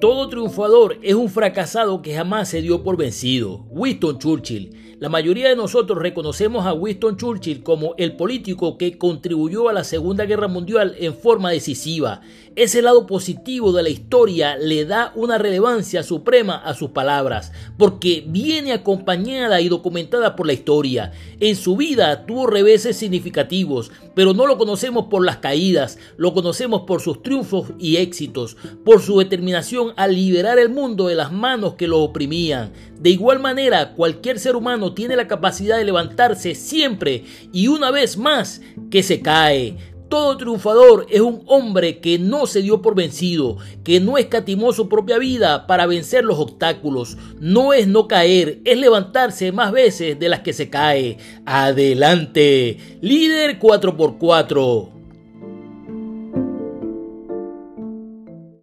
Todo triunfador es un fracasado que jamás se dio por vencido. Winston Churchill. La mayoría de nosotros reconocemos a Winston Churchill como el político que contribuyó a la Segunda Guerra Mundial en forma decisiva. Ese lado positivo de la historia le da una relevancia suprema a sus palabras, porque viene acompañada y documentada por la historia. En su vida tuvo reveses significativos, pero no lo conocemos por las caídas, lo conocemos por sus triunfos y éxitos, por su determinación a liberar el mundo de las manos que lo oprimían. De igual manera, cualquier ser humano tiene la capacidad de levantarse siempre y una vez más que se cae. Todo triunfador es un hombre que no se dio por vencido, que no escatimó su propia vida para vencer los obstáculos. No es no caer, es levantarse más veces de las que se cae. Adelante, líder 4x4.